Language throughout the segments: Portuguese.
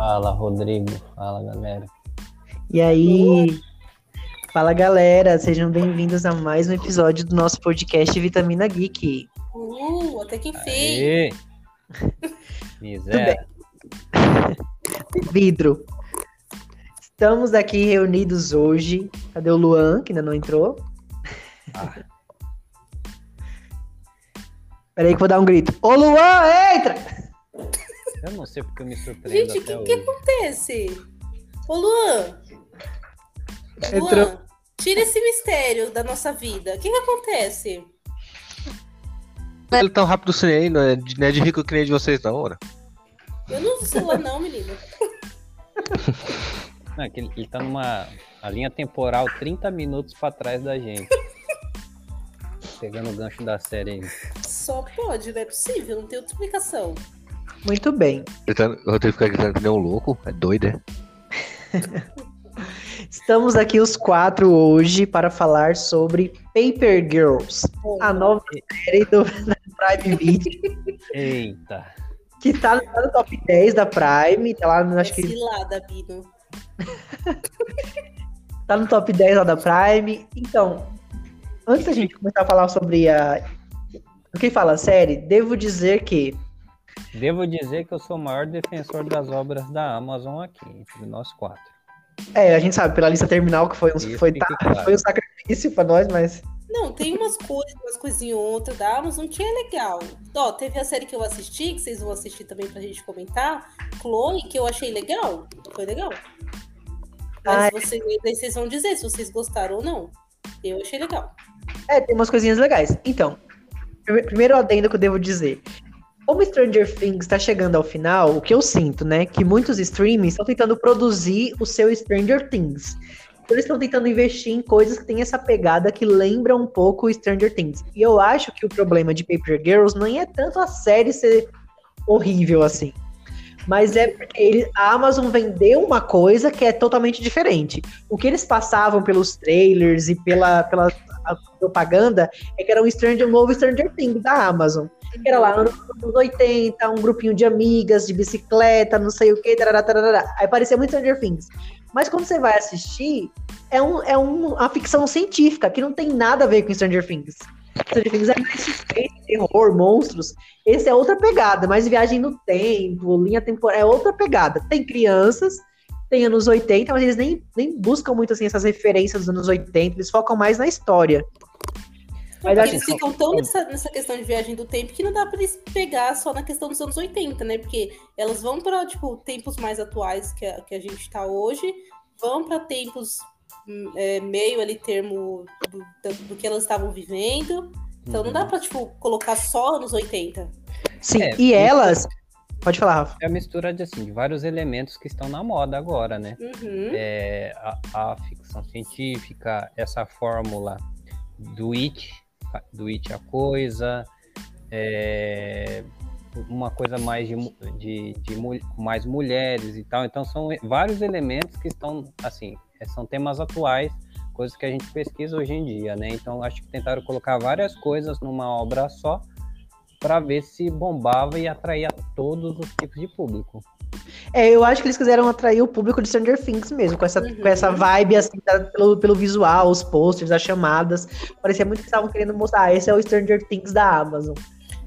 Fala, Rodrigo. Fala, galera. E aí? Fala, galera. Sejam bem-vindos a mais um episódio do nosso podcast Vitamina Geek. Uh, até que enfim. Miséria. Vidro. Estamos aqui reunidos hoje. Cadê o Luan, que ainda não entrou? Ah, Peraí que eu vou dar um grito. Ô, Luan, entra! Eu não sei porque eu me surpreendo Gente, o que, que acontece? Ô, Luan. Entrou. Luan, tira esse mistério da nossa vida. O que, que acontece? Ele tão rápido assim aí, não é de, não é de rico que nem de vocês, não, ora. Eu não uso celular, não, menino. Não, é que ele, ele tá numa a linha temporal 30 minutos pra trás da gente. Pegando o gancho da série aí. Só pode, não é possível, não tem outra explicação. Muito bem. Eu tenho que ficar gritando que nem um louco. É doido, é? Estamos aqui os quatro hoje para falar sobre Paper Girls, a nova série do, da Prime Video, Eita. que tá, tá no top 10 da Prime, tá lá, no- acho que cilada, Bino. tá no top 10 lá da Prime. Então, antes da gente começar a falar sobre a. O que fala a série, devo dizer que Devo dizer que eu sou o maior defensor das obras da Amazon aqui, entre nós quatro. É, a gente sabe, pela lista terminal que foi um, foi, tá- claro. foi um sacrifício pra nós, mas. Não, tem umas coisas, umas coisinhas ou outra da Amazon que é legal. Ó, teve a série que eu assisti, que vocês vão assistir também pra gente comentar, Chloe, que eu achei legal. Foi legal. Mas vocês, vocês vão dizer se vocês gostaram ou não. Eu achei legal. É, tem umas coisinhas legais. Então, prime- primeiro adendo que eu devo dizer. Como Stranger Things tá chegando ao final, o que eu sinto, né? Que muitos streamings estão tentando produzir o seu Stranger Things. Então, Eles estão tentando investir em coisas que têm essa pegada que lembra um pouco o Stranger Things. E eu acho que o problema de Paper Girls não é tanto a série ser horrível assim. Mas é porque ele- a Amazon vendeu uma coisa que é totalmente diferente. O que eles passavam pelos trailers e pela, pela propaganda é que era um, Stranger, um novo Stranger Things da Amazon. Era lá anos 80, um grupinho de amigas, de bicicleta, não sei o que, tarará, tarará. Aí parecia muito Stranger Things. Mas quando você vai assistir, é, um, é um- uma ficção científica que não tem nada a ver com Stranger Things. Stranger Things é mais suspense, terror, monstros. Esse é outra pegada, mais viagem no tempo, linha temporal, é outra pegada. Tem crianças, tem anos 80, mas eles nem, nem buscam muito assim essas referências dos anos 80, eles focam mais na história. Mas eles que- ficam tão nessa, nessa questão de viagem do tempo que não dá pra eles pegar só na questão dos anos 80, né? Porque elas vão pra, tipo, tempos mais atuais que a, que a gente tá hoje, vão pra tempos hum, é, meio ali termo do, do- do que elas estavam vivendo. Então não dá pra, tipo, colocar só anos 80. Sim, É, e elas. Pode falar, Rafa. É a mistura de, assim, de vários elementos que estão na moda agora, né? Uhum. É, a, a ficção científica, essa fórmula do it, do it a coisa, é, uma coisa mais de, de, de mais mulheres e tal. Então são vários elementos que estão assim, é, são temas atuais, coisas que a gente pesquisa hoje em dia, né? Então acho que tentaram colocar várias coisas numa obra só para ver se bombava e atraía todos os tipos de público. É, eu acho que eles quiseram atrair o público de Stranger Things mesmo, com essa, Uhum. com essa vibe, assim, da- pelo, pelo visual, os posters, as chamadas. Parecia muito que estavam querendo mostrar, ah, esse é o Stranger Things da Amazon.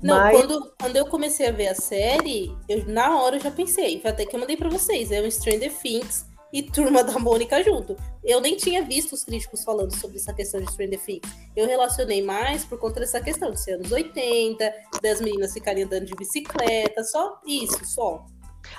Não, Mas- quando, quando eu comecei a ver a série, eu, na hora eu já pensei, foi até que eu mandei pra vocês, é um Stranger Things e Turma da Mônica junto. Eu nem tinha visto os críticos falando sobre essa questão de Stranger Things. Eu relacionei mais por conta dessa questão de ser anos 80, das meninas ficarem andando de bicicleta, só isso, só.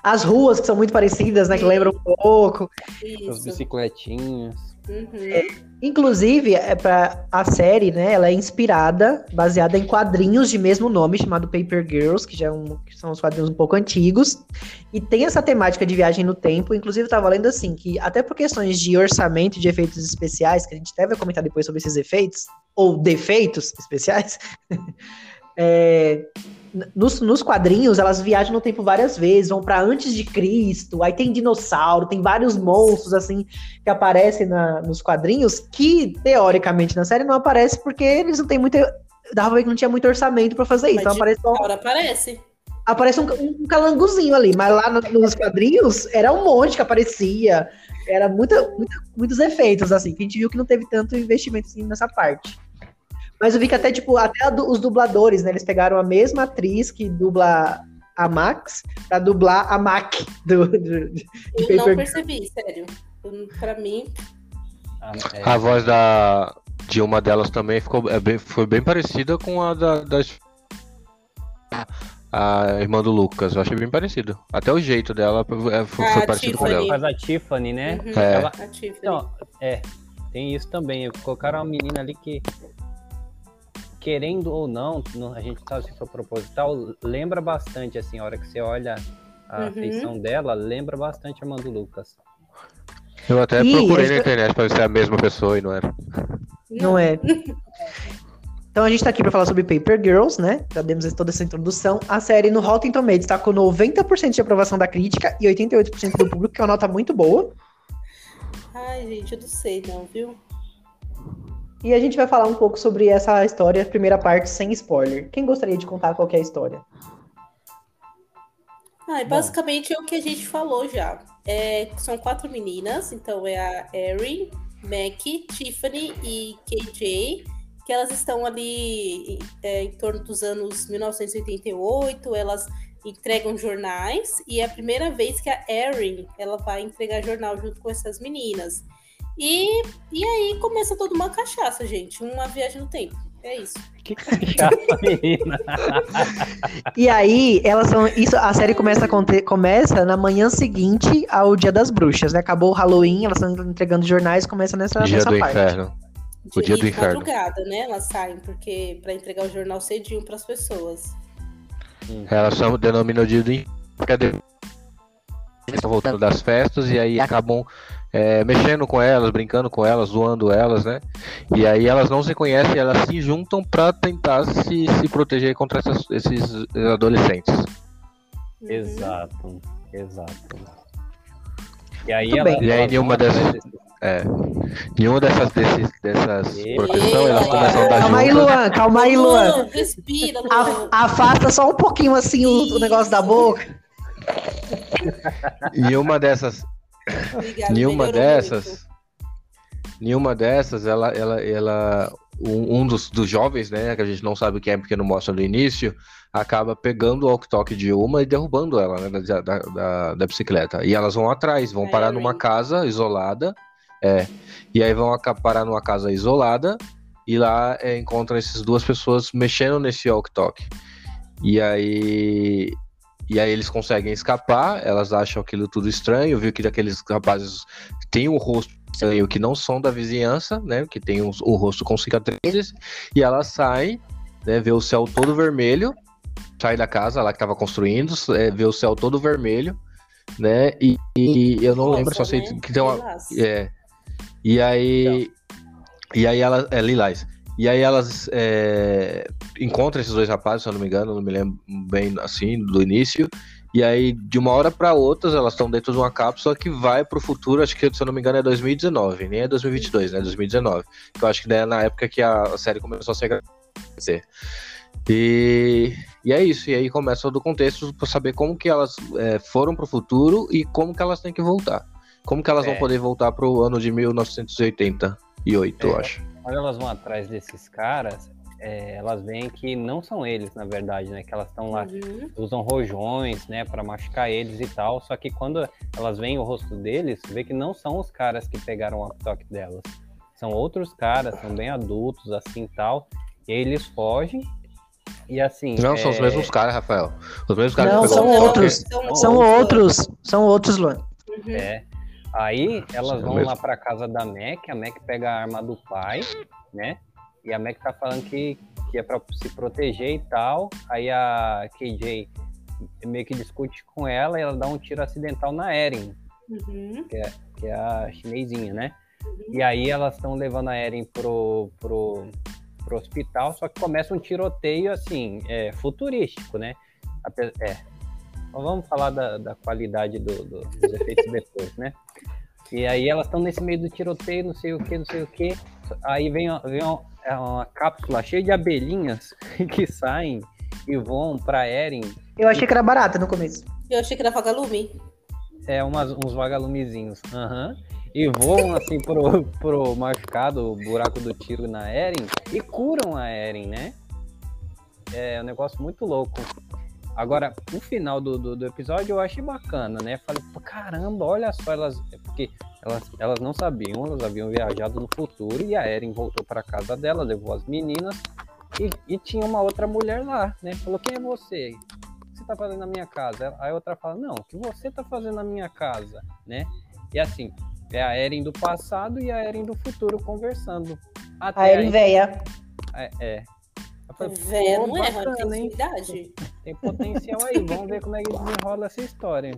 As ruas, que são muito parecidas, né, que lembram um pouco. As Isso. bicicletinhas. Uhum. Inclusive, é pra, a série, né, ela é inspirada, baseada em quadrinhos de mesmo nome, chamado Paper Girls, que já é um- que são os quadrinhos um pouco antigos, e tem essa temática de viagem no tempo, inclusive eu tava lendo assim, que até por questões de orçamento e de efeitos especiais, que a gente até vai comentar depois sobre esses efeitos, ou defeitos especiais, é, nos, nos quadrinhos elas viajam no tempo várias vezes, vão pra antes de Cristo, aí tem dinossauro, tem vários monstros, assim, que aparecem na- nos quadrinhos, que teoricamente na série não aparece porque eles não têm muito. Dava pra ver que não tinha muito orçamento pra fazer isso. Mas Então aparece só. Agora aparece. aparece um, um calangozinho ali, mas lá no- nos quadrinhos era um monte que aparecia. Era muita, muita- muitos efeitos, assim, que a gente viu que não teve tanto investimento assim, nessa parte. Mas eu vi que até, tipo, até os dubladores, né? Eles pegaram a mesma atriz que dubla a Max pra dublar a Mac do, do- de Eu Paper não Girl. percebi, sério. Pra mim, Ah, é, A voz da, de uma delas também ficou, é bem, foi bem parecida com a da, das- a irmã do Lucas. Eu achei bem parecido. Até o jeito dela é, foi, Ah, foi parecido com Tiffany. dela. faz a Tiffany, né? uhum, É. Ela- a Tiffany. Então, é, tem isso também. Colocaram uma menina ali que, querendo ou não, a gente sabe se foi proposital, lembra bastante, assim, a hora que você olha a Uhum. feição dela, lembra bastante a Mando Lucas. Eu até Ih, procurei na internet pra ver se é a mesma pessoa e não era. Não é. Então a gente tá aqui pra falar sobre Paper Girls, né? Já demos toda essa introdução. A série no Rotten Tomatoes tá com 90% de aprovação da crítica e 88% do público, que é uma nota muito boa. Ai, gente, eu não sei não, viu? E a gente vai falar um pouco sobre essa história, primeira parte, sem spoiler. Quem gostaria de contar qual é a história? Ah, Bom. basicamente é o que a gente falou já. É, são quatro meninas, então é a Erin, Mac, Tiffany e KJ, que elas estão ali é, em torno dos anos 1988, elas entregam jornais, e é a primeira vez que a Erin ela vai entregar jornal junto com essas meninas. E, e aí começa toda uma cachaça, gente, uma viagem no tempo. É isso. Que chata, menina. E aí, elas são. Isso, a série começa, a começa na manhã seguinte ao Dia das Bruxas, né? Acabou o Halloween, elas estão entregando jornais, começa nessa, Dia nessa do parte. inferno. O De, dia e do de inferno. madrugada, né? Elas saem porque para entregar o jornal cedinho para as pessoas. Elas são, denominam o dia do inferno. é Eles estão voltando das festas e aí acabam é, mexendo com elas, brincando com elas, zoando elas, né? E aí elas não se conhecem, elas se juntam pra tentar se, se proteger contra essas- esses adolescentes. Uhum. Exato, exato. E aí, Muito ela, bem. E aí, nenhuma dessas- É. Nenhuma dessas, desses, dessas proteção, elas começam a dar Calma aí. Luan, calma aí, Luan. respira, Luan. A- afasta só um pouquinho assim o, o negócio da boca. E uma dessas, Nenhuma dessas, nenhuma dessas, ela, ela, ela, um, um dos, dos jovens, né, que a gente não sabe quem é porque não mostra no início, acaba pegando o walkie-talkie de uma e derrubando ela, né, da, da, da, bicicleta. E elas vão atrás, vão A parar numa casa isolada, é, e aí vão parar numa casa isolada e lá é, encontram essas duas pessoas mexendo nesse walkie-talkie. E aí e aí eles conseguem escapar, elas acham aquilo tudo estranho, viu que aqueles rapazes têm um rosto estranho que não são da vizinhança, né? Que tem os- o rosto com cicatrizes, e elas saem, né? Vê o céu todo vermelho, sai da casa lá que tava construindo, é, vê o céu todo vermelho, né? E, e eu não Nossa, lembro, só sei né? que tem uma, Lilás. é. E aí. E aí elas. É, Lilás. E aí elas é, encontram esses dois rapazes, se eu não me engano, não me lembro bem assim, do início. E aí, de uma hora para outra, elas estão dentro de uma cápsula que vai pro futuro, acho que, se eu não me engano, é 2019, nem é 2022, né? 2019. Que eu acho que daí é na época que a, série começou a se acontecer. E, e é isso, e aí começa todo o contexto para saber como que elas é, foram pro futuro e como que elas têm que voltar. Como que elas É. vão poder voltar pro ano de 1988, eu É. acho. Quando elas vão atrás desses caras, é, elas veem que não são eles, na verdade, né? Que elas estão lá, Uhum. usam rojões, né, Pra machucar eles e tal. Só que quando elas veem o rosto deles, vê que não são os caras que pegaram o toque delas. São outros caras, são bem adultos, assim tal. E aí eles fogem. E assim. Não, são os é, mesmos caras, Rafael. Os mesmos caras Não, que são pegaram o outros. São outros, são outros, Luan. Uhum. É. Aí elas Sim, vão mesmo. lá pra casa da Mac, a Mac pega a arma do pai, né? E a Mac tá falando que, que é pra se proteger e tal. Aí a KJ meio que discute com ela e ela dá um tiro acidental na Eren, Uhum. que é a chinesinha, né? E aí elas estão levando a Eren pro, pro, pro hospital, só que começa um tiroteio assim, é, futurístico, né? É. Então vamos falar da, da qualidade do- do- dos efeitos depois, né? E aí elas estão nesse meio do tiroteio, não sei o que, não sei o que. Aí vem, uma- vem uma, é uma cápsula cheia de abelhinhas que saem e voam pra Eren. Eu achei que era barata no começo. Eu achei que era vagalume. É, umas, uns vagalumezinhos. Aham. E voam assim pro, pro machucado, o buraco do tiro na Eren, e curam a Eren, né? É um negócio muito louco. Agora, o final do, do, do episódio eu achei bacana, né? Falei, caramba, olha só, elas. é Porque elas, elas não sabiam, elas haviam viajado no futuro e a Eren voltou para casa dela, levou as meninas e, e tinha uma outra mulher lá, né? Falou, quem é você? O que você tá fazendo na minha casa? Aí a outra fala, não, o que você tá fazendo na minha casa, né? E assim, é a Eren do passado e a Eren do futuro conversando. Até A Eren aí- véia. é, é. Pô, não é, tem hein? Tem potencial aí, vamos ver como é que desenrola essa história.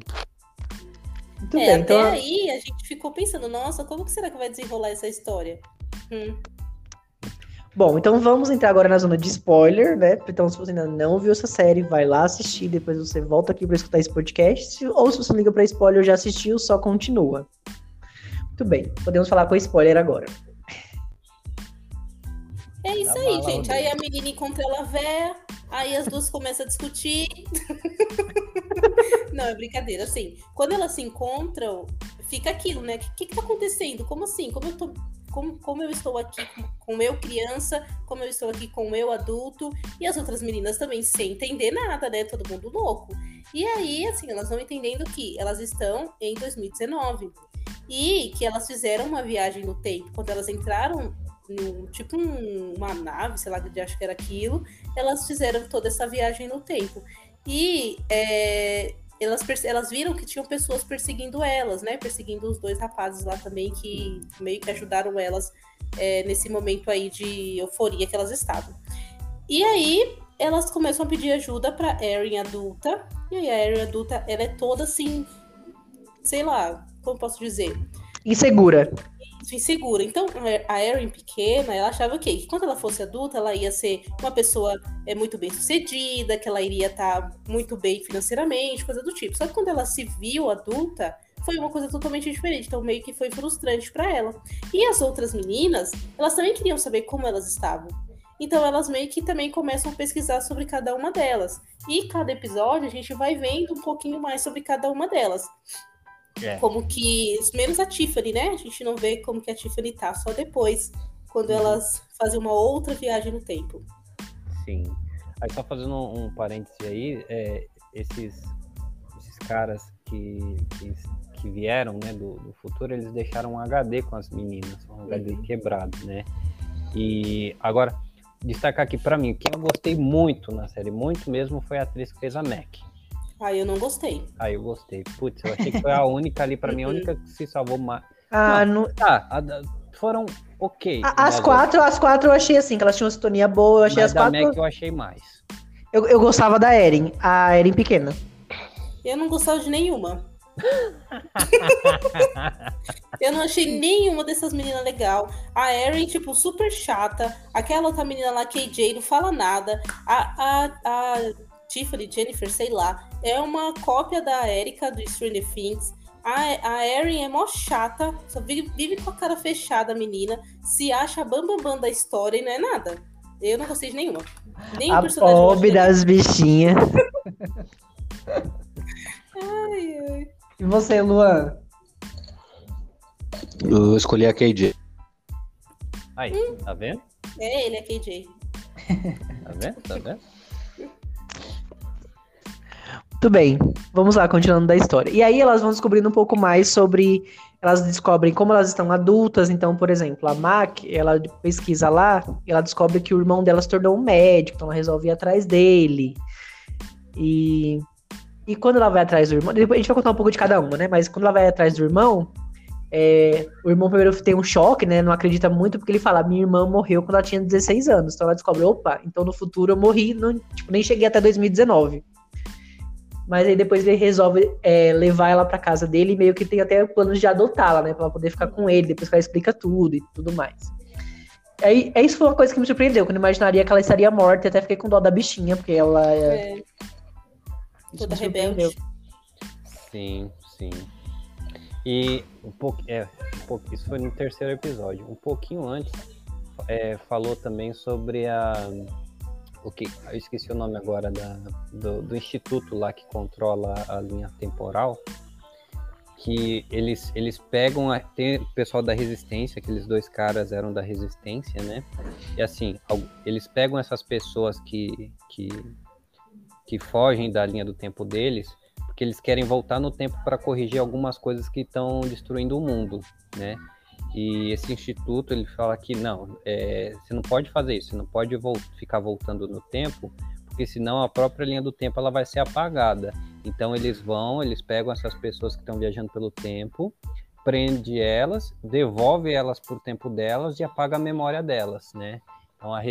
Muito É, bem, até então. aí a gente ficou pensando, nossa, como que será que vai desenrolar essa história? Hum. Bom, então vamos entrar agora na zona de spoiler, né? Então, se você ainda não viu essa série, vai lá assistir, depois você volta aqui para escutar esse podcast. Ou se você liga para spoiler já assistiu, só continua. Muito bem, podemos falar com spoiler agora. É isso Tá aí, gente. Aí a menina encontra ela véia, aí as duas começam a discutir. Não, é brincadeira. Assim, quando elas se encontram, fica aquilo, né? O que, que, que tá acontecendo? Como assim? Como eu tô. Como, como eu estou aqui com, com eu criança, como eu estou aqui com eu adulto, e as outras meninas também sem entender nada, né? Todo mundo louco. E aí, assim, elas vão entendendo que elas estão em 2019. E que elas fizeram uma viagem no tempo. Quando elas entraram num, tipo um- uma nave, sei lá, acho que era aquilo, elas fizeram toda essa viagem no tempo. E é, elas, elas viram que tinham pessoas perseguindo elas, né? Perseguindo os dois rapazes lá também, que meio que ajudaram elas é, nesse momento aí de euforia que elas estavam. E aí elas começam a pedir ajuda pra Erin adulta. E aí a Erin adulta, ela é toda assim, sei lá, como posso dizer? Insegura. Insegura. Então, a Erin pequena, ela achava o quê? Que quando ela fosse adulta, ela ia ser uma pessoa é, muito bem sucedida, que ela iria estar muito bem financeiramente, coisa do tipo. Só que quando ela se viu adulta, foi uma coisa totalmente diferente. Então, meio que foi frustrante para ela. E as outras meninas, elas também queriam saber como elas estavam. Então, elas meio que também começam a pesquisar sobre cada uma delas. E cada episódio a gente vai vendo um pouquinho mais sobre cada uma delas. É. Como que. Menos a Tiffany, né? A gente não vê como que a Tiffany tá, só depois, quando Uhum. elas fazem uma outra viagem no tempo. Sim. Aí só fazendo um, um parêntese aí, é, esses, esses caras que, que, que vieram né, do, do futuro, eles deixaram um HD com as meninas, um HD Uhum. quebrado, né? E agora, destacar aqui pra mim, quem eu gostei muito na série, muito mesmo, foi a atriz que fez a Mac. Aí eu não gostei. Aí eu gostei. Putz, eu achei que foi a única ali, pra mim, a única que se salvou mais. Ah, não- Tá, a foram ok. a- as quatro, as quatro eu achei assim, que elas tinham uma sintonia boa, eu outras, achei mas as da quatro. Mac eu achei mais. Eu, eu gostava da Eren, a Eren pequena. Eu não gostava de nenhuma. Eu não achei nenhuma dessas meninas legal. A Erin, tipo, super chata. Aquela outra menina lá, KJ, não fala nada. A, a, a Tiffany, Jennifer, sei lá, é uma cópia da Erika do Stranger Things. A, a Erin é mó chata, só vive, vive com a cara fechada, a menina. Se acha bambambam bam, bam da história e não é nada. Eu não gostei de nenhuma. Nem o A pobre das bichinhas. Ai, ai. E você, Luan? Eu escolhi a KJ. Aí, tá vendo? É ele, é KJ. Tá vendo? Tá vendo? Muito bem, vamos lá, continuando da história. E aí elas vão descobrindo um pouco mais sobre. Elas descobrem como elas estão adultas. Então, por exemplo, a Mac, ela pesquisa lá, ela descobre que o irmão dela se tornou um médico, então ela resolve ir atrás dele. E. E quando ela vai atrás do irmão. A gente vai contar um pouco de cada uma, né? Mas quando ela vai atrás do irmão, é, o irmão primeiro tem um choque, né? Não acredita muito, porque ele fala: minha irmã morreu quando ela tinha 16 anos. Então ela descobre: opa, então no futuro eu morri, não, tipo, nem cheguei até 2019. Mas aí depois ele resolve é, levar ela pra casa dele e meio que tem até planos de adotá-la, né? Pra ela poder ficar com ele, depois que ela explica tudo e tudo mais. Aí, é isso foi uma coisa que me surpreendeu, quando eu imaginaria que ela estaria morta, e até fiquei com dó da bichinha, porque ela é. É, toda rebelde. Sim, sim. E um pouco, é, um pouco, isso foi no terceiro episódio. Um pouquinho antes, é, falou também sobre a, o que eu esqueci o nome agora da, do, do instituto lá que controla a linha temporal, que eles, eles pegam, a, tem o pessoal da resistência, aqueles dois caras eram da resistência, né? E assim, eles pegam essas pessoas que, que, que fogem da linha do tempo deles, porque eles querem voltar no tempo para corrigir algumas coisas que estão destruindo o mundo, né? E esse instituto ele fala que não, é, você não pode fazer isso, você não pode ficar voltando no tempo, porque senão a própria linha do tempo ela vai ser apagada. Então eles vão, eles pegam essas pessoas que estão viajando pelo tempo, prende elas, devolve elas para o tempo delas e apaga a memória delas, né? Então a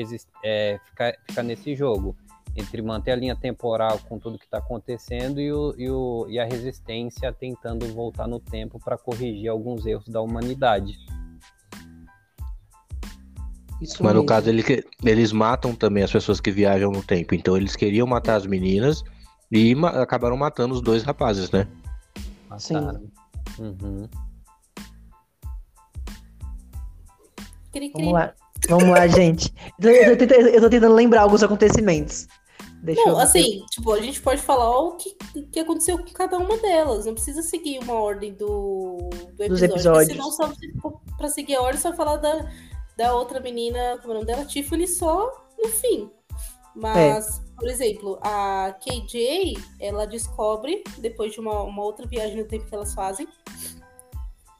é, fica, fica nesse jogo entre manter a linha temporal com tudo que está acontecendo e, o, e, o, e a resistência tentando voltar no tempo para corrigir alguns erros da humanidade. Isso Mas mesmo. no caso, ele, eles matam também as pessoas que viajam no tempo. Então eles queriam matar as meninas e ma acabaram matando os dois rapazes, né? Mataram. Sim. Uhum. Vamos lá. Vamos lá, gente. Eu tô, tentando, eu tô tentando lembrar alguns acontecimentos. Deixa não, assim, tipo, a gente pode falar o que, que aconteceu com cada uma delas. Não precisa seguir uma ordem do, do episódio. Dos episódios. Senão, só pra seguir a ordem, só falar da, da outra menina, como é o nome dela? Tiffany, só no fim. Mas, é. por exemplo, a KJ, ela descobre, depois de uma, uma outra viagem no tempo que elas fazem.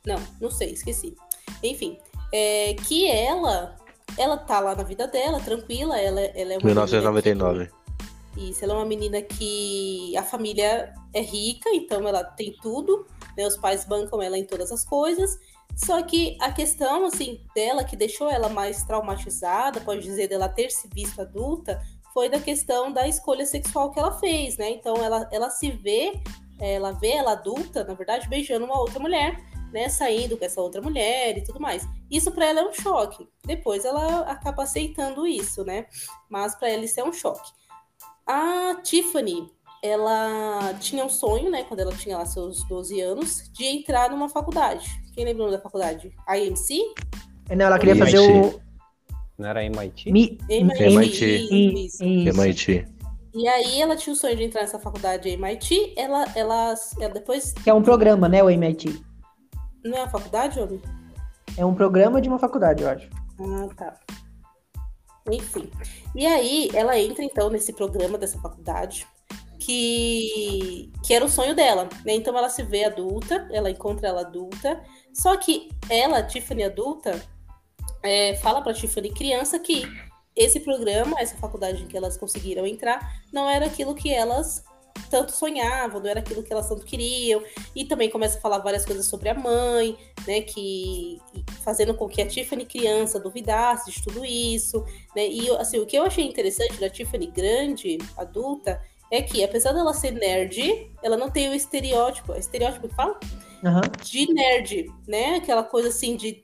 Não, não sei, esqueci. Enfim, é, que ela ela tá lá na vida dela, tranquila, ela, ela é uma 1999. Isso, ela é uma menina que a família é rica, então ela tem tudo, né? Os pais bancam ela em todas as coisas. Só que a questão, assim, dela, que deixou ela mais traumatizada, pode dizer, dela ter se visto adulta, foi da questão da escolha sexual que ela fez, né? Então ela, ela se vê, ela vê ela adulta, na verdade, beijando uma outra mulher, né? Saindo com essa outra mulher e tudo mais. Isso para ela é um choque. Depois ela acaba aceitando isso, né? Mas para ela isso é um choque. A Tiffany, ela tinha um sonho, né, quando ela tinha lá seus 12 anos, de entrar numa faculdade. Quem lembra da faculdade? A IMC? Não, ela queria fazer o não era MIT? Mi... MIT. MIT. E aí ela tinha o sonho de entrar nessa faculdade MIT, ela, ela, ela depois... Que é um programa, né, o MIT? Não é uma faculdade, homem? É um programa de uma faculdade, eu acho. Ah, tá. Enfim. E aí ela entra, então, nesse programa dessa faculdade, que, que era o sonho dela, né? Então ela se vê adulta, ela encontra ela adulta, só que ela, Tiffany adulta, é, fala para Tiffany criança que esse programa, essa faculdade em que elas conseguiram entrar, não era aquilo que elas tanto sonhavam, não era aquilo que elas tanto queriam. E também começa a falar várias coisas sobre a mãe, né? Que fazendo com que a Tiffany criança duvidasse de tudo isso, né? E assim, o que eu achei interessante da Tiffany grande, adulta, é que apesar dela ser nerd, ela não tem o estereótipo, é estereótipo que fala? Uhum. De nerd, né? Aquela coisa assim de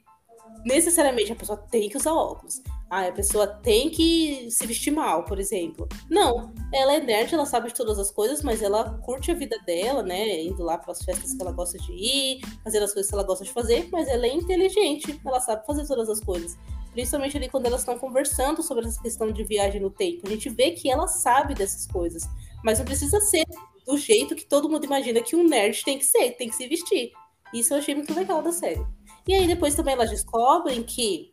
necessariamente a pessoa tem que usar óculos. Ah, a pessoa tem que se vestir mal, por exemplo. Não, ela é nerd, ela sabe de todas as coisas, mas ela curte a vida dela, né? Indo lá para as festas que ela gosta de ir, fazendo as coisas que ela gosta de fazer, mas ela é inteligente, ela sabe fazer todas as coisas. Principalmente ali quando elas estão conversando sobre essa questão de viagem no tempo. A gente vê que ela sabe dessas coisas, mas não precisa ser do jeito que todo mundo imagina que um nerd tem que ser, tem que se vestir. Isso eu achei muito legal da série. E aí depois também elas descobrem que.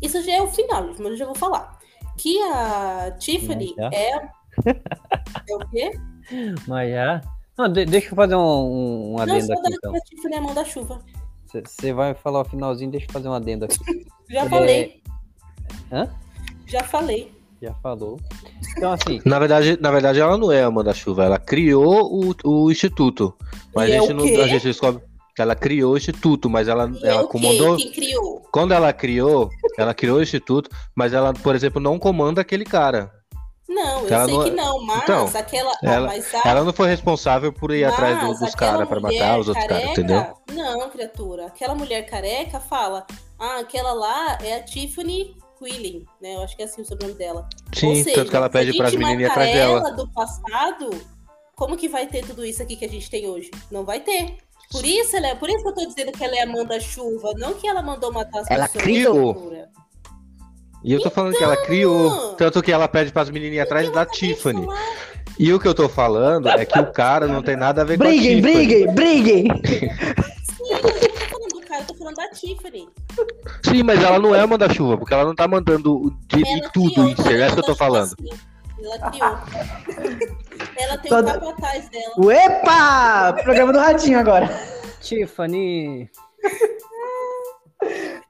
Isso já é o final, mas eu já vou falar. Que a Tiffany é. É o quê? Mas já. Não, deixa eu fazer um, um adendo Não, aqui. Então. a Tiffany é a mão da chuva. Você vai falar o finalzinho, deixa eu fazer um adendo aqui. já Ele falei. É... Hã? Já falei. Já falou. Então, assim. Na verdade, na verdade, ela não é a Amanda Chuva, ela criou o, o instituto. Mas a gente, não, a gente descobre ela criou o instituto, mas ela, e ela comandou. Quem criou? Quando ela criou, ela criou o instituto, mas ela, por exemplo, não comanda aquele cara. Não, eu ela sei não... que não, mas então, aquela. Ela, a... ela não foi responsável por ir mas atrás do, dos caras para matar os outros caras, entendeu? Não, criatura. Aquela mulher careca fala: ah, aquela lá é a Tiffany Quilling, né? Eu acho que é assim o sobrenome dela. Sim, seja, tanto que ela pede para as meninas ir atrás dela. ela do passado, como que vai ter tudo isso aqui que a gente tem hoje? Não vai ter. Por isso, ela é, por isso que eu tô dizendo que ela é a manda-chuva, não que ela mandou matar as ela pessoas. Criou. E eu tô falando que ela criou. Tanto que ela pede pras menininhas atrás da Tiffany. E o que eu tô falando é que o cara não tem nada a ver briguem, com a Tiffany. briguem, briguem! Sim, eu não tô falando do cara, eu tô falando da Tiffany. Sim, mas ela não é manda-chuva, porque ela não tá mandando de, de tudo criou, isso. É isso que eu tô falando. assim, Ela criou. ela tem Toda- o capataz dela. Uepa! Programa do Ratinho agora. Tiffany.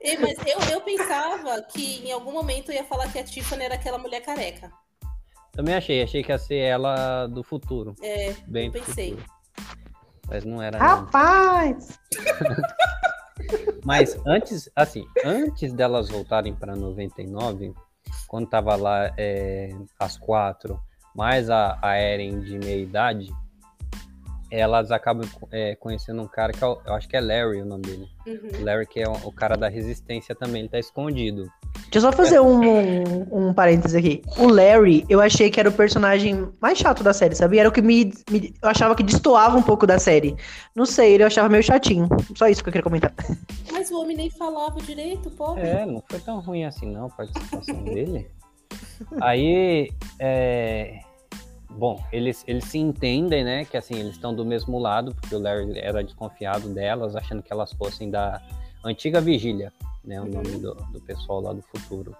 Ei, mas eu, eu pensava que em algum momento eu ia falar que a Tiffany era aquela mulher careca. Também achei, achei que ia ser ela do futuro. É, Bem eu pensei. futuro. Mas não era. Rapaz! Mas antes, assim, antes delas voltarem para 99, quando tava lá é, as quatro, mais a, a Eren de meia idade, elas acabam é, conhecendo um cara que é o- eu acho que é Larry o nome dele. Uhum. Larry que é o, o cara da resistência também, ele tá escondido. Deixa eu só fazer um, um, um parênteses aqui. O Larry, eu achei que era o personagem mais chato da série, sabia? Era o que me, me- Eu achava que destoava um pouco da série. Não sei, ele eu achava meio chatinho. Só isso que eu queria comentar. Mas o homem nem falava direito, pobre. É, não foi tão ruim assim não a participação dele. Aí, é, bom, eles, eles se entendem, né? Que assim, eles estão do mesmo lado, porque o Larry era desconfiado delas, achando que elas fossem da antiga vigília, né? O nome do, do pessoal lá do futuro.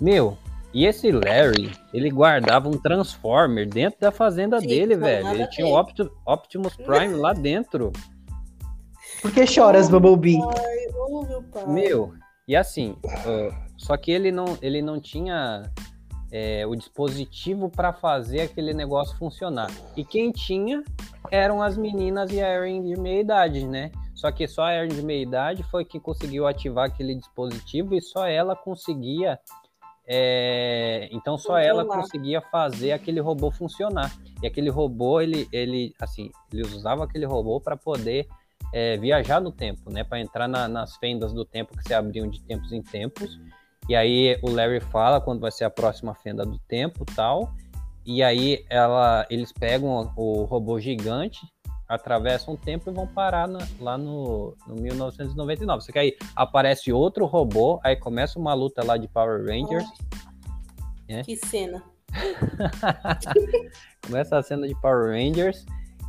Meu, e esse Larry, ele guardava um Transformer dentro da fazenda Sim, dele, velho. Ele tinha o. Opti- Optimus Prime lá dentro. Por que choras, Bumblebee? Ai, ô, meu pai. Meu, e assim, ó, só que ele não, ele não tinha é, o dispositivo para fazer aquele negócio funcionar. E quem tinha eram as meninas e a Erin de meia idade, né? Só que só a Erin de meia idade foi que conseguiu ativar aquele dispositivo e só ela conseguia. é, então só ela conseguia fazer aquele robô funcionar. E aquele robô, ele, ele assim, eles usavam aquele robô para poder é, viajar no tempo, né? Para entrar na- nas fendas do tempo que se abriam de tempos em tempos. E aí o Larry fala quando vai ser a próxima fenda do tempo, tal. E aí ela, eles pegam o robô gigante, atravessam o tempo e vão parar na- lá no, no 1999. Só que aí aparece outro robô, aí começa uma luta lá de Power Rangers. É. Que cena. Começa a cena de Power Rangers.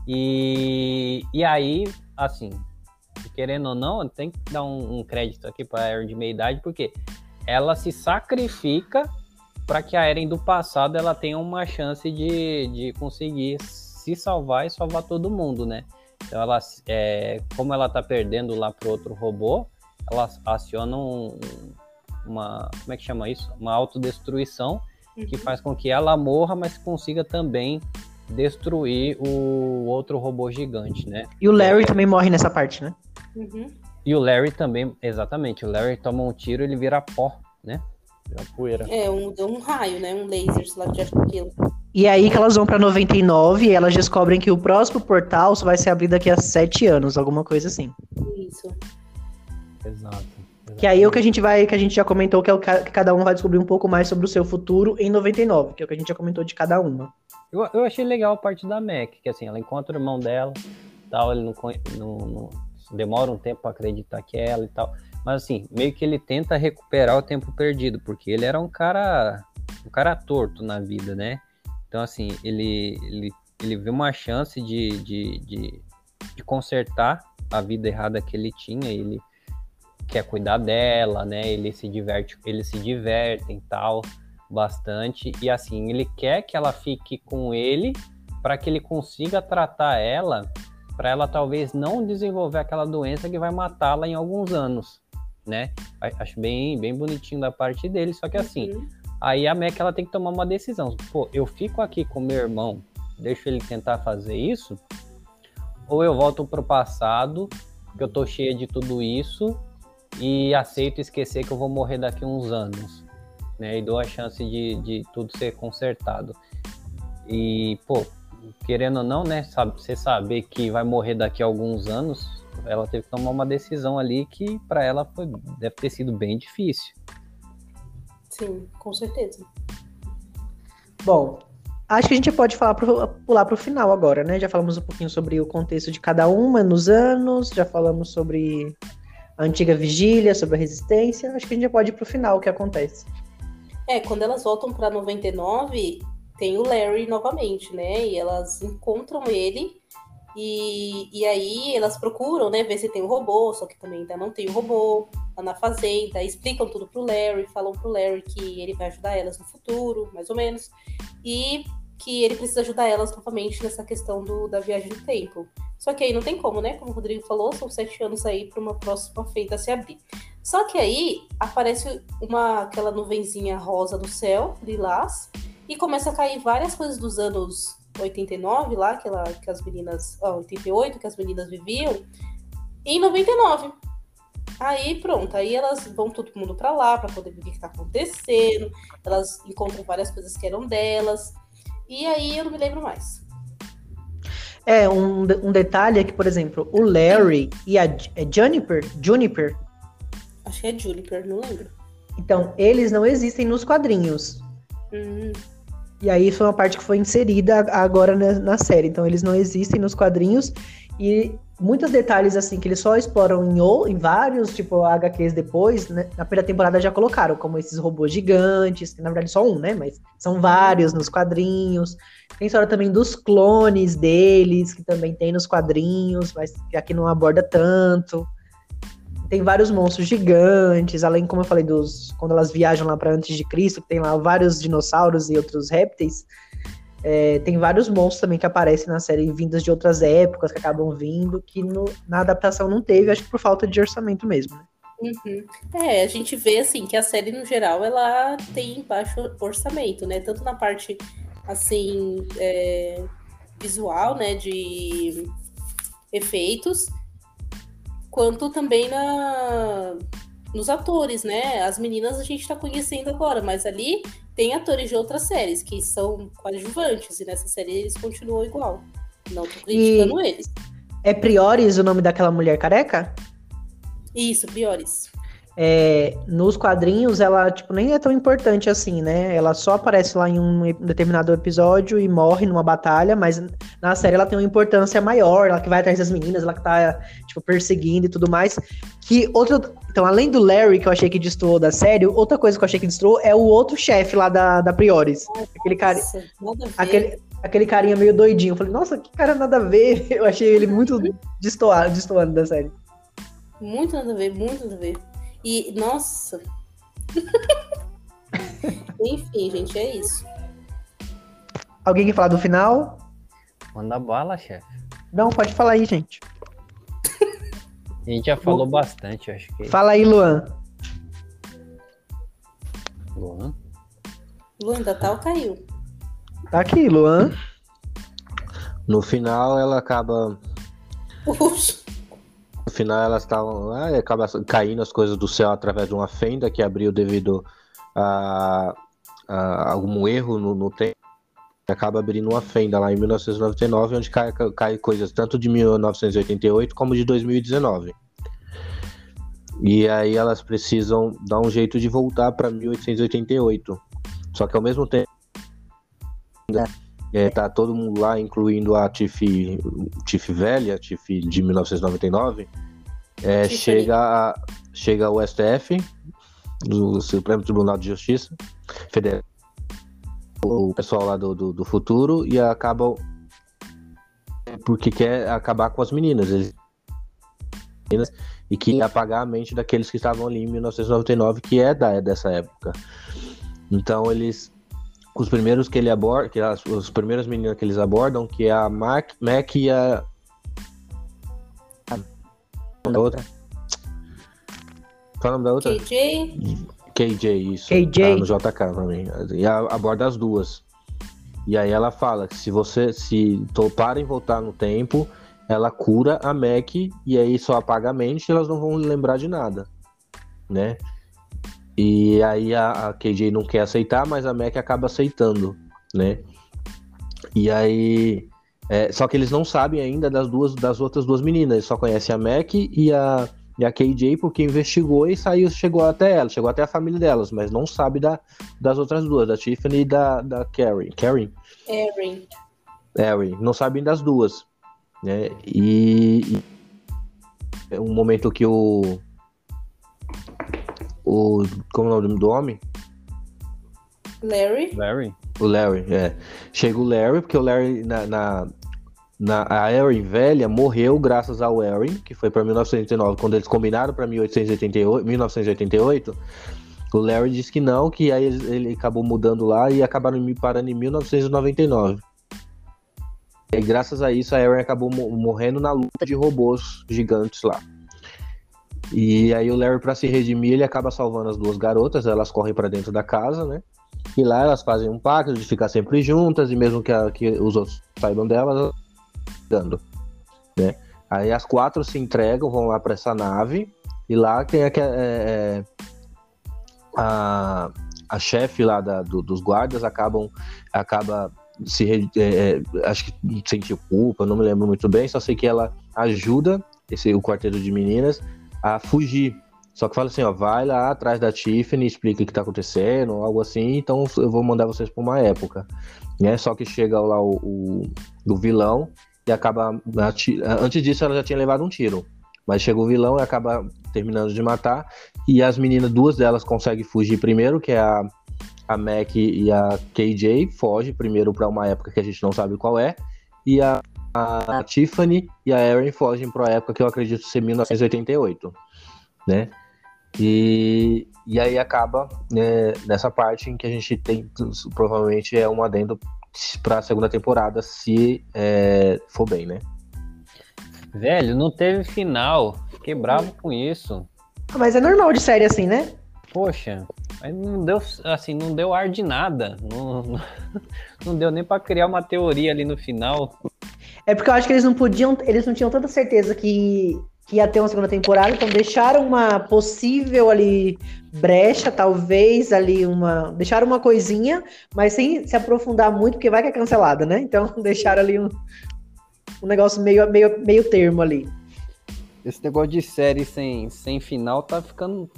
E, e aí, assim, querendo ou não, tem que dar um, um crédito aqui para a Eren de meia idade, porque ela se sacrifica para que a Eren do passado ela tenha uma chance de, de conseguir se salvar e salvar todo mundo, né? Então ela, é, como ela tá perdendo lá pro outro robô, ela aciona um- uma, como é que chama isso? Uma autodestruição que faz com que ela morra, mas consiga também destruir o outro robô gigante, né? E o Larry também morre nessa parte, né? Uhum. E o Larry também, exatamente, o Larry toma um tiro e ele vira pó, né? Vira poeira. É, um, deu um raio, né? Um laser, sei lá, de aquilo. E aí que elas vão pra 99 e elas descobrem que o próximo portal só vai ser abrido daqui a 7 anos, alguma coisa assim. Isso. Exato. Que aí é o que a gente vai, que a gente já comentou, que é o que cada um vai descobrir um pouco mais sobre o seu futuro em 99, que é o que a gente já comentou de cada uma. Eu, eu achei legal a parte da Mac, que assim, ela encontra o irmão dela, tal, ele não, não- não- demora um tempo pra acreditar que é ela e tal. Mas assim, meio que ele tenta recuperar o tempo perdido, porque ele era um cara, um cara torto na vida, né? Então assim, ele, ele, ele vê uma chance de, de, de, de consertar a vida errada que ele tinha, ele quer cuidar dela, né? Ele se diverte, eles se divertem tal bastante e assim ele quer que ela fique com ele para que ele consiga tratar ela para ela talvez não desenvolver aquela doença que vai matá-la em alguns anos, né? Acho bem bem bonitinho da parte dele, só que assim, Uhum. aí a Mac ela tem que tomar uma decisão. Pô, eu fico aqui com meu irmão, deixo ele tentar fazer isso, ou eu volto pro passado, que eu tô cheia de tudo isso e aceito esquecer que eu vou morrer daqui a uns anos, né? E dou a chance de, de tudo ser consertado. E, pô, querendo ou não, né? Sabe, você saber que vai morrer daqui a alguns anos, ela teve que tomar uma decisão ali que para ela foi, deve ter sido bem difícil. Sim, com certeza. Bom, acho que a gente pode falar pro, pular pro final agora, né? Já falamos um pouquinho sobre o contexto de cada uma nos anos, já falamos sobre a antiga vigília, sobre a resistência. Acho que a gente já pode ir pro final, o que acontece. É, quando elas voltam pra 99, tem o Larry novamente, né? E elas encontram ele. E, e aí elas procuram, né, ver se tem um robô, só que também ainda não tem o um robô lá na fazenda, explicam tudo pro Larry, falam pro Larry que ele vai ajudar elas no futuro, mais ou menos, e que ele precisa ajudar elas novamente nessa questão do, da viagem do tempo. Só que aí não tem como, né? Como o Rodrigo falou, são sete anos aí para uma próxima feita se abrir. Só que aí aparece uma aquela nuvenzinha rosa no céu, lilás, e começa a cair várias coisas dos anos 89 lá, que, ela, que as meninas. Ó, 88, que as meninas viviam, em 99. Aí pronto, aí elas vão todo mundo para lá para poder ver o que, está acontecendo. Elas encontram várias coisas que eram delas. E aí eu não me lembro mais. É, um, um detalhe é que, por exemplo, o Larry e a é Juniper, Juniper. Acho que é Juniper, não lembro. Então, eles não existem nos quadrinhos. Hum. E aí foi uma parte que foi inserida agora na, série. Então eles não existem nos quadrinhos. E muitos detalhes assim que eles só exploram em, ou, em vários, tipo, HQs depois, né? Na primeira temporada já colocaram, como esses robôs gigantes, que na verdade só um, né? Mas são vários nos quadrinhos. Tem história também dos clones deles, que também tem nos quadrinhos, mas aqui não aborda tanto tem vários monstros gigantes, além, como eu falei, dos quando elas viajam lá para antes de Cristo, que tem lá vários dinossauros e outros répteis. É, tem vários monstros também que aparecem na série, vindas de outras épocas, que acabam vindo, que no, na adaptação não teve, acho que por falta de orçamento mesmo. Né? Uhum. É, a gente vê assim que a série no geral ela tem baixo orçamento, né? Tanto na parte assim é, visual, né, de efeitos, quanto também na nos atores, né? As meninas a gente está conhecendo agora, mas ali tem atores de outras séries que são coadjuvantes, e nessa série eles continuam igual. Não tô criticando e eles. É Priores o nome daquela mulher careca? Isso, Priores. É, nos quadrinhos ela tipo nem é tão importante assim, né? Ela só aparece lá em um determinado episódio e morre numa batalha, mas na série ela tem uma importância maior, ela que vai atrás das meninas, ela que tá tipo perseguindo e tudo mais. Que outro, então além do Larry que eu achei que destoou da série, outra coisa que eu achei que destoou é o outro chefe lá da, da Priores, aquele cara, aquele aquele carinha meio doidinho. Eu falei, nossa, que cara nada a ver. Eu achei ele muito destoado, destoando da série. Muito nada a ver, muito nada a ver. E, nossa. Enfim, gente, é isso. Alguém quer falar do final? Manda bala, chefe. Não, pode falar aí, gente. A gente já falou bastante, acho que. Fala aí, Luan. Luan? Luan ainda tá ou caiu? Tá aqui, Luan. No final ela acaba. Puxa. Final elas estavam lá e acaba caindo as coisas do céu através de uma fenda que abriu devido a, a algum erro no, no tempo. Acaba abrindo uma fenda lá em 1999, onde cai, cai coisas tanto de 1988 como de 2019. E aí elas precisam dar um jeito de voltar para 1888. Só que ao mesmo tempo é, tá todo mundo lá, incluindo a Tiff, Tiff velha, Tiff de 1999. É, chega, a, chega o STF, do Supremo Tribunal de Justiça Federal, o pessoal lá do, do, do futuro, e acabam. Porque quer acabar com as meninas. Eles, e que apagar a mente daqueles que estavam ali em 1999, que é da, é dessa época. Então eles os primeiros que ele aborda, que as, os primeiros meninos que eles abordam, que é a Mac, Mac e a, a outra. Qual é o nome da outra? KJ. KJ, isso. KJ. Tá no JK também. E a, aborda as duas. E aí ela fala que se você se toparem voltar no tempo, ela cura a Mac e aí só apaga a mente e elas não vão lembrar de nada, né? E aí a, a KJ não quer aceitar, mas a Mac acaba aceitando, né? E aí. É, só que eles não sabem ainda das duas das outras duas meninas. Eles só conhecem a Mac e a, e a KJ porque investigou e saiu, chegou até ela, chegou até a família delas, mas não sabe da, das outras duas, da Tiffany e da, da Karen. Karen? Erin. Erin. Não sabem das duas. Né? E, e é um momento que o o. Como é o nome do homem? Larry. Larry? O Larry, é. Chega o Larry, porque o Larry, na, na, na a Erin velha, morreu graças ao Erin, que foi pra 1989, quando eles combinaram 1888, 1988. O Larry disse que não, que aí ele, ele acabou mudando lá e acabaram me parando em 1999. E graças a isso, a Erin acabou mo- morrendo na luta de robôs gigantes lá. E aí o Larry, pra se redimir, ele acaba salvando as duas garotas, elas correm pra dentro da casa, né? E lá elas fazem um pacto de ficar sempre juntas, e mesmo que, a- que os outros saibam delas, elas dando, né? Aí as quatro se entregam, vão lá pra essa nave, e lá tem a, é, é, a, a chefe lá da- do- dos guardas acabam acaba se é, é, acho que sentiu culpa, não me lembro muito bem, só sei que ela ajuda esse o quarteto de meninas a fugir. Só que fala assim, ó, vai lá atrás da Tiffany, explica o que tá acontecendo, algo assim, então eu vou mandar vocês pra uma época. Né? Só que chega lá o, o, o vilão e acaba. Antes disso, ela já tinha levado um tiro. Mas chega o vilão e acaba terminando de matar. E as meninas, duas delas conseguem fugir primeiro, que é a, a Mac e a KJ, foge primeiro pra uma época que a gente não sabe qual é. E a, a Tiffany e a Erin fogem pra uma época que eu acredito ser 1988. Né? E, e aí acaba né, nessa parte em que a gente tem, provavelmente é um adendo para a segunda temporada, se é, for bem, né? Velho, não teve final. Fiquei bravo com isso. Ah, Mas é normal de série assim, né? Poxa, mas não deu assim, não deu ar de nada. Não, não, não deu nem pra criar uma teoria ali no final. É porque eu acho que eles não podiam, eles não tinham tanta certeza que, que ia ter uma segunda temporada, então deixaram uma possível ali brecha, talvez ali uma, deixaram uma coisinha, mas sem se aprofundar muito, porque vai que é cancelada, né? Então deixaram ali um, um negócio meio, meio, meio termo ali. Esse negócio de série sem, sem final tá ficando.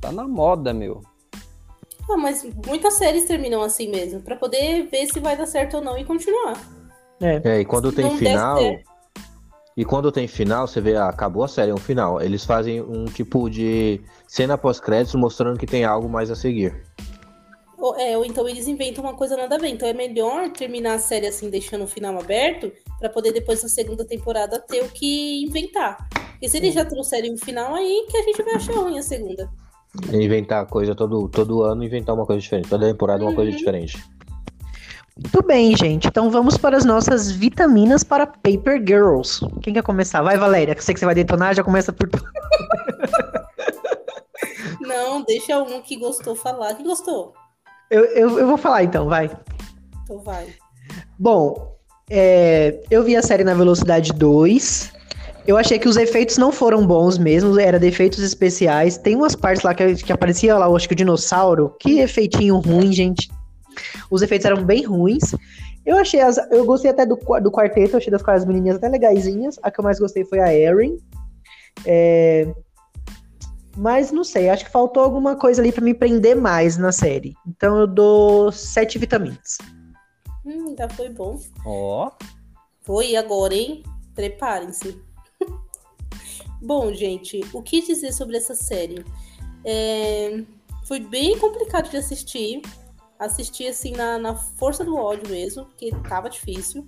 tá na moda, meu. Ah, mas muitas séries terminam assim mesmo, pra poder ver se vai dar certo ou não e continuar. É. É, e quando tem não final. E quando tem final, você vê, ah, acabou a série, é um final. Eles fazem um tipo de cena pós-créditos mostrando que tem algo mais a seguir. Ou, é, ou então eles inventam uma coisa nada a ver. Então é melhor terminar a série assim, deixando o final aberto, pra poder depois na segunda temporada ter o que inventar. Porque se eles já trouxerem um final aí, que a gente vai achar ruim a segunda. Inventar coisa todo, todo ano, inventar uma coisa diferente. Toda temporada uma coisa Uhum. diferente. Muito bem, gente. Então vamos para as nossas vitaminas para Paper Girls. Quem quer começar? Vai, Valéria, que eu sei que você vai detonar, já começa por tu. Não, deixa um que gostou falar. Quem gostou? Eu, eu, eu vou falar então, vai. Então vai. Bom, é, eu vi a série na velocidade 2. Eu achei que os efeitos não foram bons mesmo, era defeitos especiais. Tem umas partes lá que, que aparecia lá, eu acho que o dinossauro. Que efeitinho ruim, gente. Os efeitos eram bem ruins. Eu achei as, eu gostei até do, do quarteto, eu achei das quatro menininhas até legaisinhas. A que eu mais gostei foi a Erin. É, mas não sei, acho que faltou alguma coisa ali pra me prender mais na série. Então eu dou sete vitaminas. Hum, já foi bom. Ó, Foi agora, hein? Preparem-se. Bom, gente, o que dizer sobre essa série? É, Foi bem complicado de assistir. Assisti assim na, na força do ódio mesmo, porque tava difícil.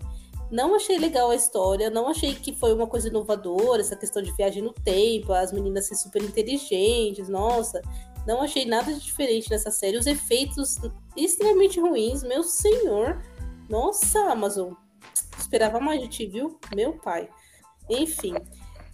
Não achei legal a história, não achei que foi uma coisa inovadora, essa questão de viagem no tempo, as meninas serem super inteligentes, nossa. Não achei nada de diferente nessa série. Os efeitos extremamente ruins, meu senhor. Nossa, Amazon. Esperava mais de ti, viu? Meu pai. Enfim.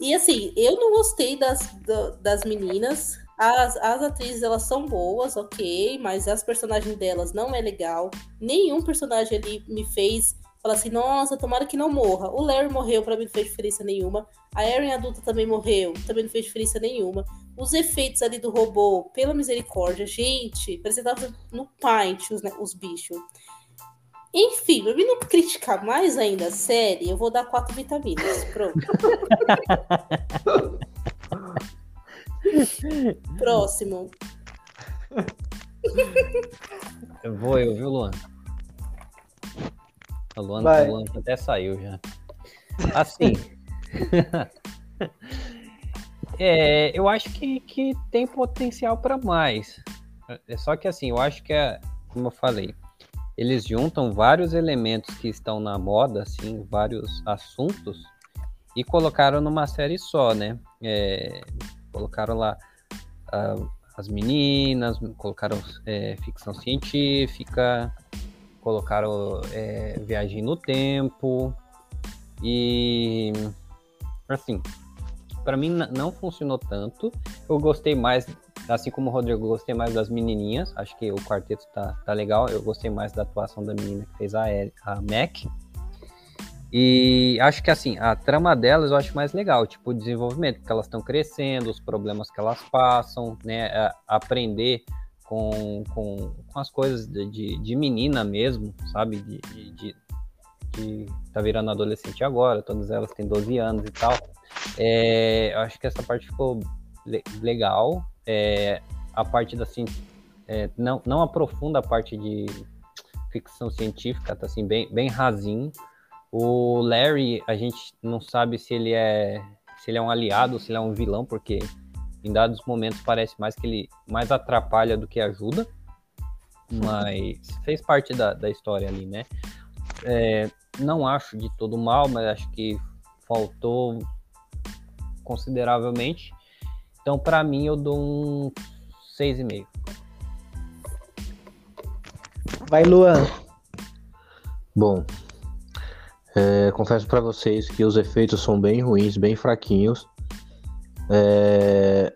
E assim, eu não gostei das, da- das meninas. As, as atrizes, elas são boas, ok, mas as personagens delas não é legal. Nenhum personagem ali me fez falar assim, nossa, tomara que não morra. O Larry morreu, pra mim não fez diferença nenhuma. A Erin adulta também morreu, também não fez diferença nenhuma. Os efeitos ali do robô, pela misericórdia, gente, parecia que tava no Paint os, né, os bichos. Enfim, pra mim não criticar mais ainda a série, eu vou dar quatro vitaminas. Pronto. Próximo. eu vou eu, viu, Luan? A Luan, Vai. a Luan até saiu já. Assim. é, eu acho que, que tem potencial para mais. É só que assim, eu acho que a, como eu falei, eles juntam vários elementos que estão na moda, assim, vários assuntos, e colocaram numa série só, né? É, colocaram lá uh, as meninas, colocaram é, ficção científica, colocaram é, viagem no tempo e assim, para mim não funcionou tanto. Eu gostei mais, assim como o Rodrigo, gostei mais das menininhas. Acho que o quarteto tá, tá legal. Eu gostei mais da atuação da menina que fez a, a Mac. E acho que assim, a trama delas eu acho mais legal, tipo o desenvolvimento, porque elas estão crescendo, os problemas que elas passam, né? A, aprender com, com, com, as coisas de, de, menina mesmo, sabe? De, de, de, de, tá virando adolescente agora, todas elas têm 12 anos e tal. É, eu acho que essa parte ficou le legal. É, a parte da assim, é, não, não aprofunda a parte de ficção científica, tá assim, bem, bem rasinho. O Larry, a gente não sabe se ele é se ele é um aliado, se ele é um vilão, porque em dados momentos parece mais que ele mais atrapalha do que ajuda. Mas fez parte da, da história ali, né? É, não acho de todo mal, mas acho que faltou consideravelmente. Então, para mim, eu dou um 6,5. Vai, Luan. Bom, é, confesso para vocês que os efeitos são bem ruins, bem fraquinhos. É...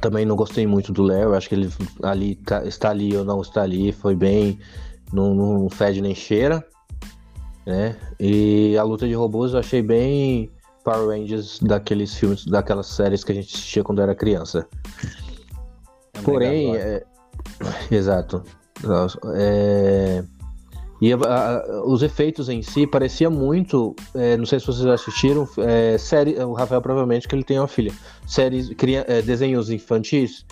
Também não gostei muito do Léo, acho que ele ali tá, está ali ou não está ali, foi bem, não, não fede nem cheira. Né? E a luta de robôs eu achei bem Power Rangers daqueles filmes, daquelas séries que a gente assistia quando era criança. É Porém, é... exato. É... E a, a, os efeitos em si parecia muito. É, não sei se vocês assistiram. É, série, o Rafael provavelmente que ele tem uma filha. Séries, cria, é, desenhos infantis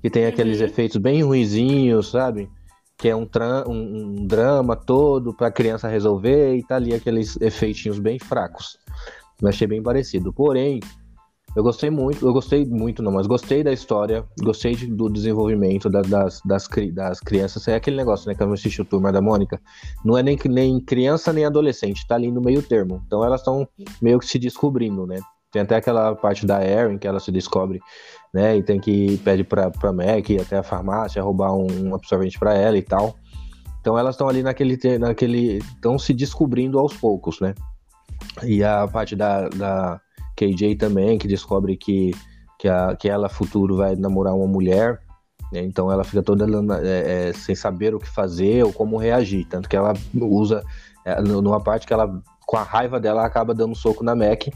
que tem aqueles uhum. efeitos bem ruizinhos, sabe? Que é um, um, um drama todo para a criança resolver e tá ali aqueles efeitinhos bem fracos. Eu achei bem parecido. Porém, eu gostei muito, eu gostei muito, não, mas gostei da história, gostei de, do desenvolvimento da, das, das, das, crianças. É aquele negócio, né, que eu assisti o Turma da Mônica. Não é nem, nem criança nem adolescente, tá ali no meio termo. Então elas estão meio que se descobrindo, né? Tem até aquela parte da Erin que ela se descobre, né? E tem que pede pra, pra Mac ir até a farmácia roubar um, um absorvente para ela e tal. Então elas estão ali naquele. naquele estão se descobrindo aos poucos, né? E a parte da, da KJ também, que descobre que, que, a, que ela, futuro, vai namorar uma mulher. Né? Então ela fica toda é, é, sem saber o que fazer ou como reagir. Tanto que ela usa, é, numa parte que ela, com a raiva dela, acaba dando soco na Mac,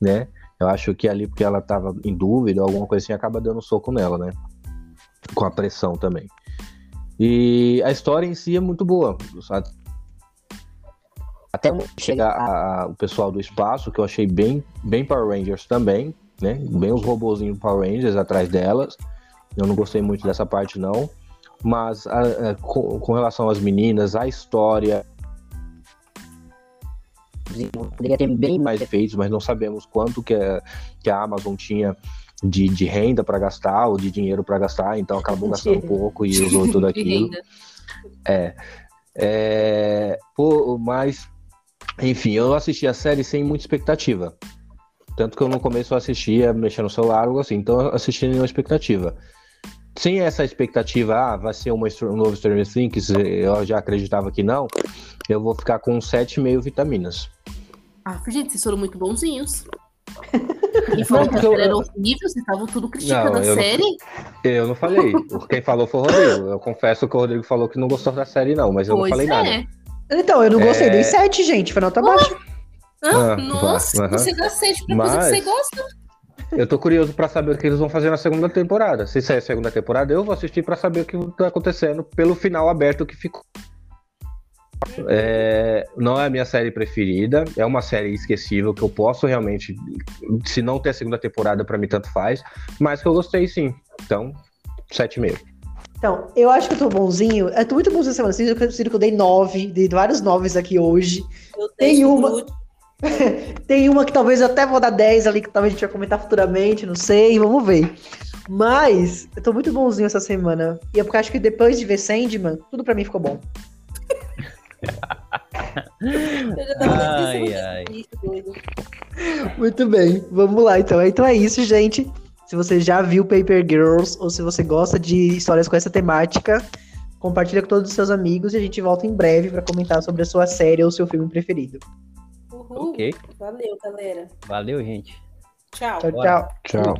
né? Eu acho que ali, porque ela tava em dúvida, alguma coisa assim, acaba dando soco nela, né? Com a pressão também. E a história em si é muito boa. Até chega a, a, o pessoal do espaço, que eu achei bem, bem Power Rangers também, né? Bem os robôzinhos Power Rangers atrás delas. Eu não gostei muito dessa parte, não. Mas a, com, com, relação às meninas, a história. Poderia ter bem mais efeitos, mas não sabemos quanto que a, que a Amazon tinha de, de renda para gastar ou de dinheiro para gastar, então acabou gastando pouco e usou tudo aquilo. É, é, pô, mas enfim, eu assisti a série sem muita expectativa. Tanto que eu no começo eu assistia mexendo no celular, algo assim. Então eu assisti nenhuma expectativa. Sem essa expectativa, ah, vai ser uma, um novo Stranger Things, eu já acreditava que não, eu vou ficar com 7,5 vitaminas. Ah, gente, vocês foram muito bonzinhos. Quem falou não, que eu... era horrível, vocês estavam tudo criticando não, a série? Não, eu não falei. Quem falou foi o Rodrigo. Eu confesso que o Rodrigo falou que não gostou da série, não, mas eu pois não falei é. nada. Então, eu não gostei, é... dei 7, gente. Foi nota baixa. Ah, ah, nossa, você dá 7 pra Mas... coisa que você gosta. Eu tô curioso para saber o que eles vão fazer na segunda temporada. Se sair a segunda temporada, eu vou assistir para saber o que tá acontecendo pelo final aberto que ficou. É, não é a minha série preferida, é uma série esquecível que eu posso realmente, se não ter a segunda temporada, para mim tanto faz, mas que eu gostei sim. Então, 7,5. Então, eu acho que eu tô bonzinho. Eu tô muito bonzinho semana. Que, sinto que eu dei nove, dei vários noves aqui hoje. Eu Tem uma. Tem uma que talvez eu até vou dar 10 ali, que talvez a gente vai comentar futuramente, não sei, vamos ver. Mas eu tô muito bonzinho essa semana. E é porque acho que depois de ver Sandman, tudo pra mim ficou bom. Eu Ai, ai. Muito bem, vamos lá então. Então é isso, gente. Se você já viu Paper Girls ou se você gosta de histórias com essa temática, compartilha com todos os seus amigos e a gente volta em breve pra comentar sobre a sua série ou seu filme preferido. Uhul. Ok. Valeu, galera. Valeu, gente. Tchau. Tchau, Bora. tchau. Tchau.